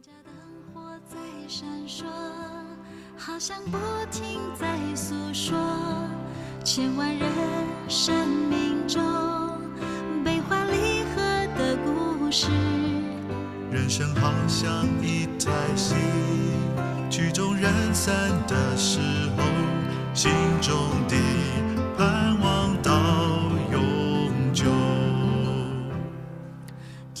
家灯火在闪烁，好像不停在诉说，千万人生命中悲欢离合的故事。人生好像一台戏，曲终人散的时候，心中的盼望到永久。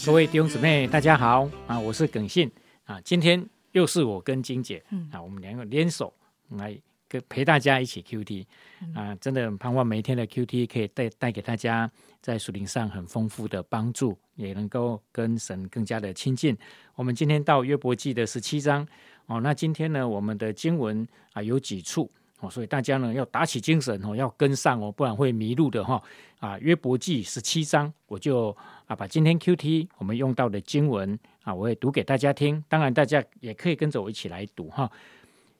各位弟兄姊妹，大家好啊！我是耿信啊，今天又是我跟金姐啊，我们两个联手来跟陪大家一起 QT 啊，真的很盼望每一天的 QT 可以带带给大家在属灵上很丰富的帮助，也能够跟神更加的亲近。我们今天到约伯记的十七章哦，那今天呢，我们的经文啊有几处哦，所以大家呢要打起精神哦，要跟上哦，不然会迷路的哈啊。约伯记十七章，我就啊把今天 QT 我们用到的经文啊，我会读给大家听，当然大家也可以跟着我一起来读哈。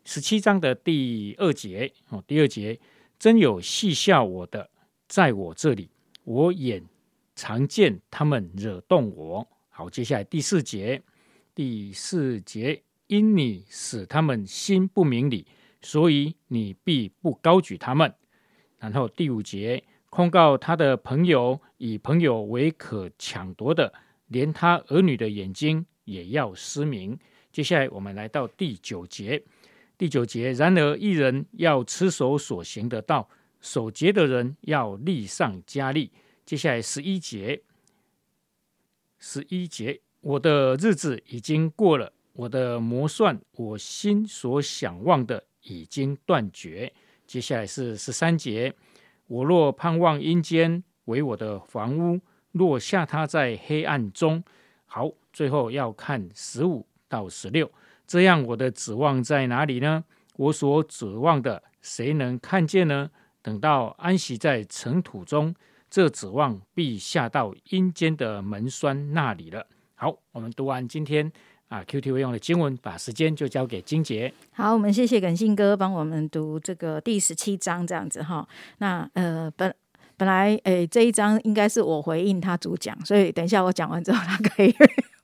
十七章的第二节哦，第二节，真有戏笑我的，在我这里，我眼常见他们惹动我。好，接下来第四节，第四节，因你使他们心不明理，所以你必不高举他们。然后第五节，控告他的朋友，以朋友为可抢夺的，连他儿女的眼睛也要失明。接下来我们来到第九节。第九节，然而一人要持守所行的道，守节的人要立上加力。接下来十一节，十一节，我的日子已经过了，我的磨算，我心所想望的已经断绝。接下来是十三节，我若盼望阴间为我的房屋，若下他在黑暗中。好，最后要看十五到十六。这样，我的指望在哪里呢？我所指望的，谁能看见呢？等到安息在尘土中，这指望必下到阴间的门栓那里了。好，我们读完今天啊 Q T V 用的经文，把时间就交给金杰。好，我们谢谢耿信哥帮我们读这个第十七章这样子哈。那呃本本来诶这一章应该是我回应他主讲，所以等一下我讲完之后，他可以。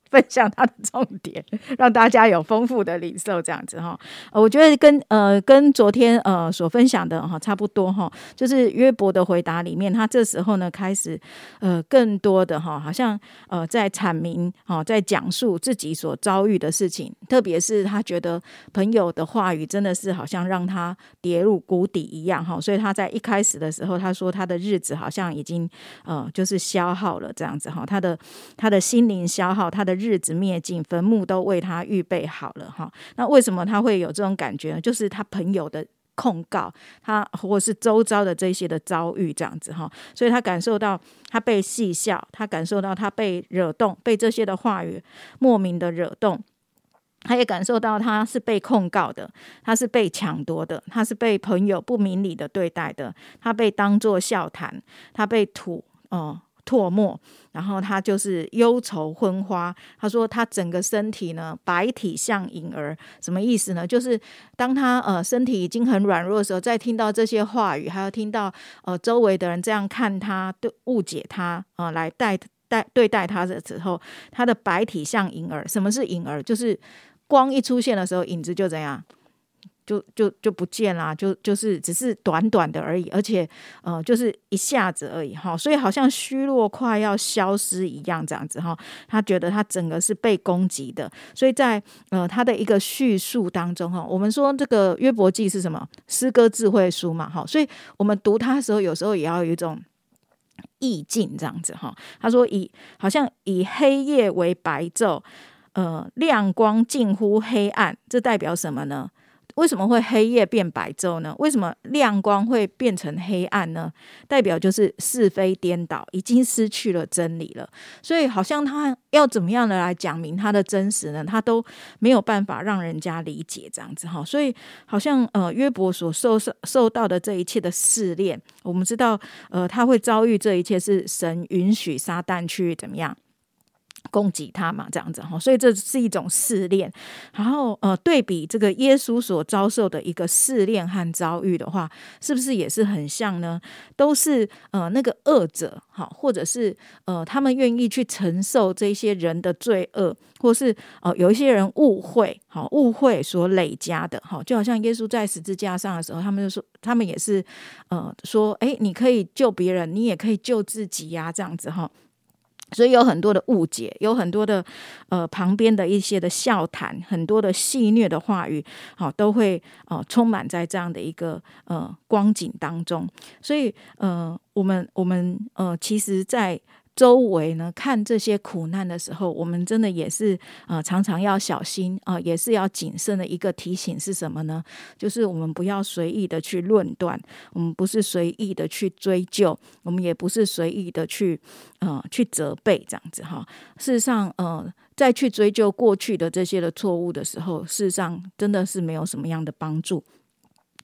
分享他的重点，让大家有丰富的领受，这样子哈。我觉得跟呃跟昨天呃所分享的哈差不多哈，就是约伯的回答里面，他这时候呢开始呃更多的哈，好像呃在阐明哦，在讲述自己所遭遇的事情，特别是他觉得朋友的话语真的是好像让他跌入谷底一样哈，所以他在一开始的时候，他说他的日子好像已经呃就是消耗了这样子哈，他的他的心灵消耗，他的。日子灭尽，坟墓都为他预备好了哈。那为什么他会有这种感觉呢？就是他朋友的控告，他或是周遭的这些的遭遇这样子哈。所以他感受到他被戏笑，他感受到他被惹动，被这些的话语莫名的惹动。他也感受到他是被控告的，他是被抢夺的，他是被朋友不明理的对待的，他被当作笑谈，他被吐哦。唾沫，然后他就是忧愁昏花。他说他整个身体呢，白体像婴儿，什么意思呢？就是当他呃身体已经很软弱的时候，再听到这些话语，还有听到呃周围的人这样看他，对误解他啊，来待待对待他的时候，他的白体像婴儿。什么是婴儿？就是光一出现的时候，影子就怎样？就就就不见啦，就就是只是短短的而已，而且呃，就是一下子而已哈，所以好像虚弱快要消失一样这样子哈。他觉得他整个是被攻击的，所以在呃他的一个叙述当中哈，我们说这个约伯记是什么诗歌智慧书嘛哈，所以我们读它的时候，有时候也要有一种意境这样子哈。他说以好像以黑夜为白昼，呃，亮光近乎黑暗，这代表什么呢？为什么会黑夜变白昼呢？为什么亮光会变成黑暗呢？代表就是是非颠倒，已经失去了真理了。所以好像他要怎么样的来讲明他的真实呢？他都没有办法让人家理解这样子哈。所以好像呃约伯所受受受到的这一切的试炼，我们知道呃他会遭遇这一切是神允许撒旦去怎么样？攻击他嘛，这样子哈，所以这是一种试炼。然后呃，对比这个耶稣所遭受的一个试炼和遭遇的话，是不是也是很像呢？都是呃那个恶者哈，或者是呃他们愿意去承受这些人的罪恶，或是呃有一些人误会好误会所累加的哈，就好像耶稣在十字架上的时候，他们就说他们也是呃说，哎，你可以救别人，你也可以救自己呀，这样子哈。所以有很多的误解，有很多的呃旁边的一些的笑谈，很多的戏谑的话语，好都会呃充满在这样的一个呃光景当中。所以呃，我们我们呃，其实，在周围呢，看这些苦难的时候，我们真的也是呃，常常要小心啊，也是要谨慎的一个提醒是什么呢？就是我们不要随意的去论断，我们不是随意的去追究，我们也不是随意的去呃去责备这样子哈。事实上，呃，再去追究过去的这些的错误的时候，事实上真的是没有什么样的帮助。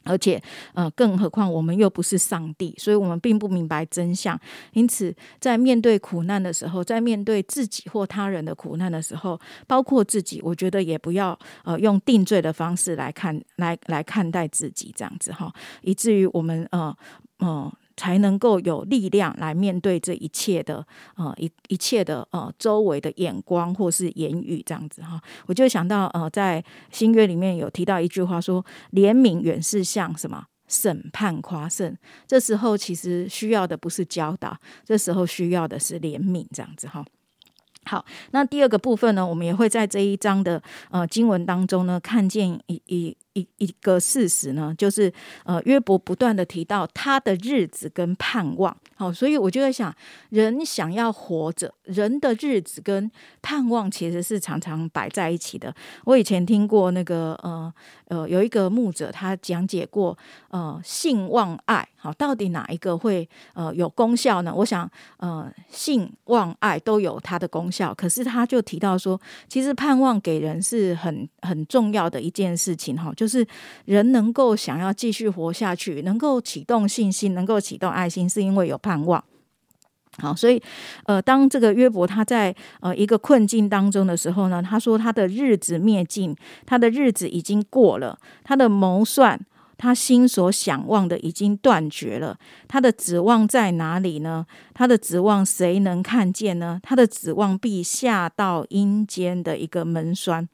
而且，呃，更何况我们又不是上帝，所以我们并不明白真相。因此，在面对苦难的时候，在面对自己或他人的苦难的时候，包括自己，我觉得也不要呃用定罪的方式来看，来来看待自己这样子哈，以至于我们呃呃。才能够有力量来面对这一切的呃一一切的呃周围的眼光或是言语这样子哈，我就想到呃在新约里面有提到一句话说，怜悯远是像什么？审判夸胜，这时候其实需要的不是教导，这时候需要的是怜悯这样子哈。好，那第二个部分呢，我们也会在这一章的呃经文当中呢，看见一一一一个事实呢，就是呃约伯不断的提到他的日子跟盼望。好，所以我就在想，人想要活着，人的日子跟盼望其实是常常摆在一起的。我以前听过那个呃呃有一个牧者，他讲解过呃性望爱，好，到底哪一个会呃有功效呢？我想呃性望爱都有它的功效，可是他就提到说，其实盼望给人是很很重要的一件事情哈，就是人能够想要继续活下去，能够启动信心，能够启动爱心，是因为有。盼望，好，所以，呃，当这个约伯他在呃一个困境当中的时候呢，他说他的日子灭尽，他的日子已经过了，他的谋算，他心所想望的已经断绝了，他的指望在哪里呢？他的指望谁能看见呢？他的指望必下到阴间的一个门栓。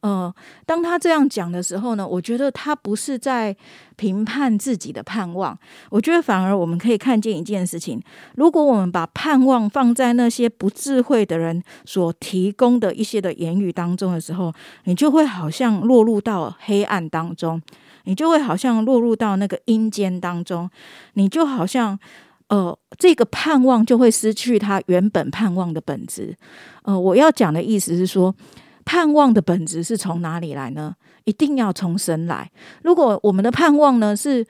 呃，当他这样讲的时候呢，我觉得他不是在评判自己的盼望，我觉得反而我们可以看见一件事情：如果我们把盼望放在那些不智慧的人所提供的一些的言语当中的时候，你就会好像落入到黑暗当中，你就会好像落入到那个阴间当中，你就好像呃，这个盼望就会失去它原本盼望的本质。呃，我要讲的意思是说。盼望的本质是从哪里来呢？一定要从神来。如果我们的盼望呢是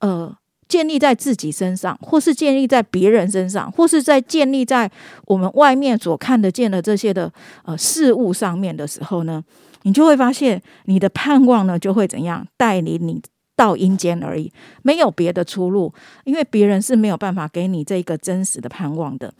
呃建立在自己身上，或是建立在别人身上，或是在建立在我们外面所看得见的这些的呃事物上面的时候呢，你就会发现你的盼望呢就会怎样带领你到阴间而已，没有别的出路，因为别人是没有办法给你这个真实的盼望的。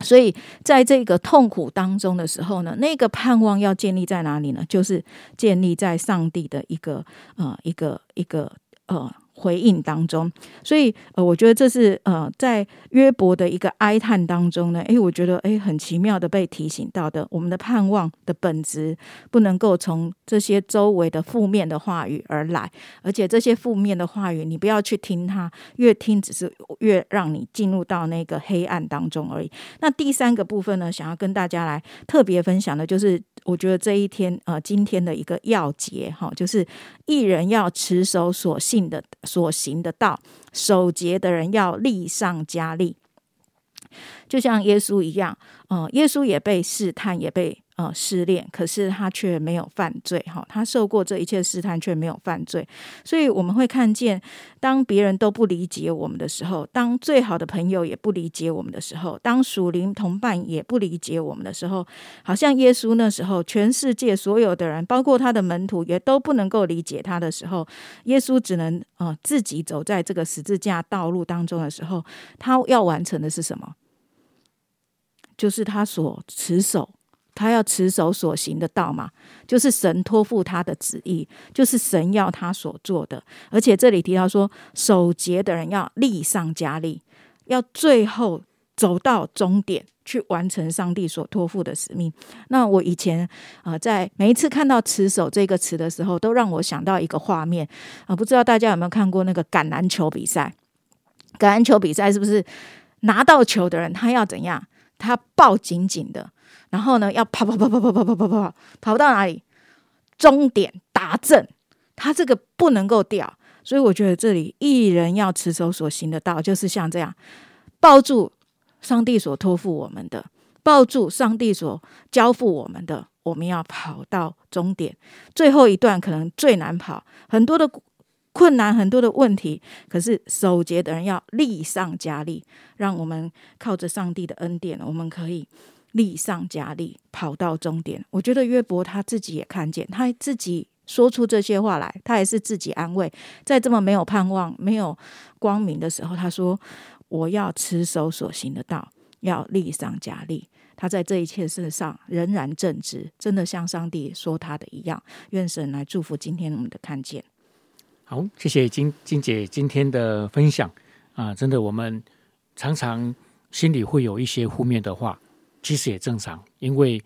所以，在这个痛苦当中的时候呢，那个盼望要建立在哪里呢？就是建立在上帝的一个呃一个一个呃。回应当中，所以呃，我觉得这是呃，在约伯的一个哀叹当中呢，诶，我觉得诶，很奇妙的被提醒到的，我们的盼望的本质不能够从这些周围的负面的话语而来，而且这些负面的话语，你不要去听它，越听只是越让你进入到那个黑暗当中而已。那第三个部分呢，想要跟大家来特别分享的，就是我觉得这一天呃，今天的一个要节哈，就是一人要持守所信的。所行的道，守节的人要力上加力，就像耶稣一样，嗯，耶稣也被试探，也被。呃，失恋，可是他却没有犯罪，哈，他受过这一切试探，却没有犯罪，所以我们会看见，当别人都不理解我们的时候，当最好的朋友也不理解我们的时候，当属灵同伴也不理解我们的时候，好像耶稣那时候，全世界所有的人，包括他的门徒，也都不能够理解他的时候，耶稣只能呃自己走在这个十字架道路当中的时候，他要完成的是什么？就是他所持守，他要持守所行的道嘛，就是神托付他的旨意，就是神要他所做的。而且这里提到说，守节的人要力上加力，要最后走到终点。去完成上帝所托付的使命。那我以前啊，在每一次看到“持守”这个词的时候，都让我想到一个画面啊，不知道大家有没有看过那个橄榄球比赛？橄榄球比赛是不是拿到球的人，他要怎样？他抱紧紧的，然后呢，要跑跑跑跑跑跑跑跑跑跑到哪里？终点达阵，他这个不能够掉。所以我觉得这里一人要持守所行的道，就是像这样抱住。上帝所托付我们的，抱住上帝所交付我们的，我们要跑到终点。最后一段可能最难跑，很多的困难，很多的问题。可是守节的人要力上加力，让我们靠着上帝的恩典，我们可以力上加力跑到终点。我觉得约伯他自己也看见，他自己说出这些话来，他也是自己安慰，在这么没有盼望、没有光明的时候，他说。我要持守所行的道，要力上加力。他在这一切事上仍然正直，真的像上帝说他的一样。愿神来祝福今天我们的看见。好，谢谢金金姐今天的分享啊！真的，我们常常心里会有一些负面的话，其实也正常，因为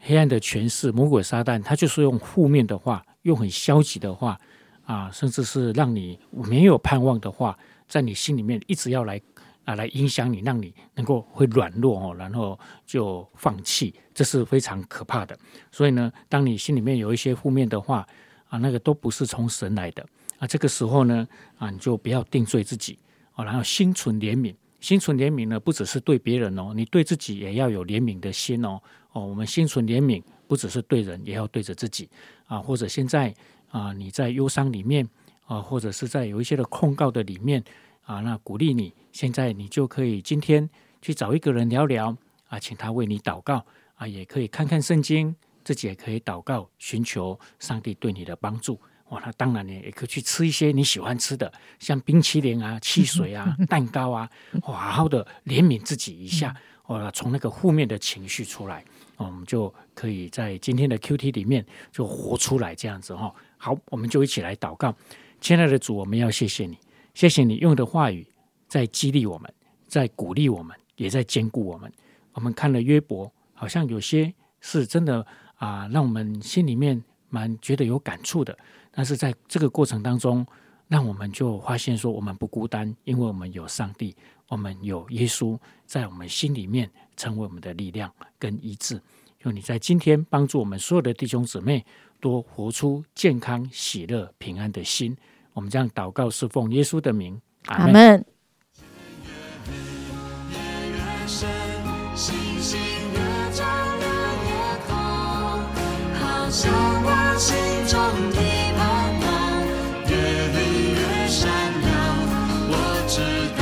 黑暗的权势、魔鬼撒旦，他就是用负面的话，用很消极的话啊，甚至是让你没有盼望的话，在你心里面一直要来。啊，来影响你，让你能够会软弱哦，然后就放弃，这是非常可怕的。所以呢，当你心里面有一些负面的话啊，那个都不是从神来的啊。这个时候呢，啊，你就不要定罪自己哦，然后心存怜悯，心存怜悯呢，不只是对别人哦，你对自己也要有怜悯的心哦。哦，我们心存怜悯，不只是对人，也要对着自己啊。或者现在啊，你在忧伤里面啊，或者是在有一些的控告的里面。啊，那鼓励你，现在你就可以今天去找一个人聊聊啊，请他为你祷告啊，也可以看看圣经，自己也可以祷告，寻求上帝对你的帮助。哇，那当然呢，也可以去吃一些你喜欢吃的，像冰淇淋啊、汽水啊、蛋糕啊，好好的怜悯自己一下，哦，从那个负面的情绪出来，我们就可以在今天的 Q T 里面就活出来这样子哈。好，我们就一起来祷告，亲爱的主，我们要谢谢你。谢谢你用的话语在激励我们，在鼓励我们，也在兼顾我们。我们看了约伯，好像有些是真的啊，让我们心里面蛮觉得有感触的。但是在这个过程当中，让我们就发现说，我们不孤单，因为我们有上帝，我们有耶稣在我们心里面，成为我们的力量跟医治。用你在今天帮助我们所有的弟兄姊妹，多活出健康、喜乐、平安的心。我们这样祷告，是奉耶稣的名，阿门。知道。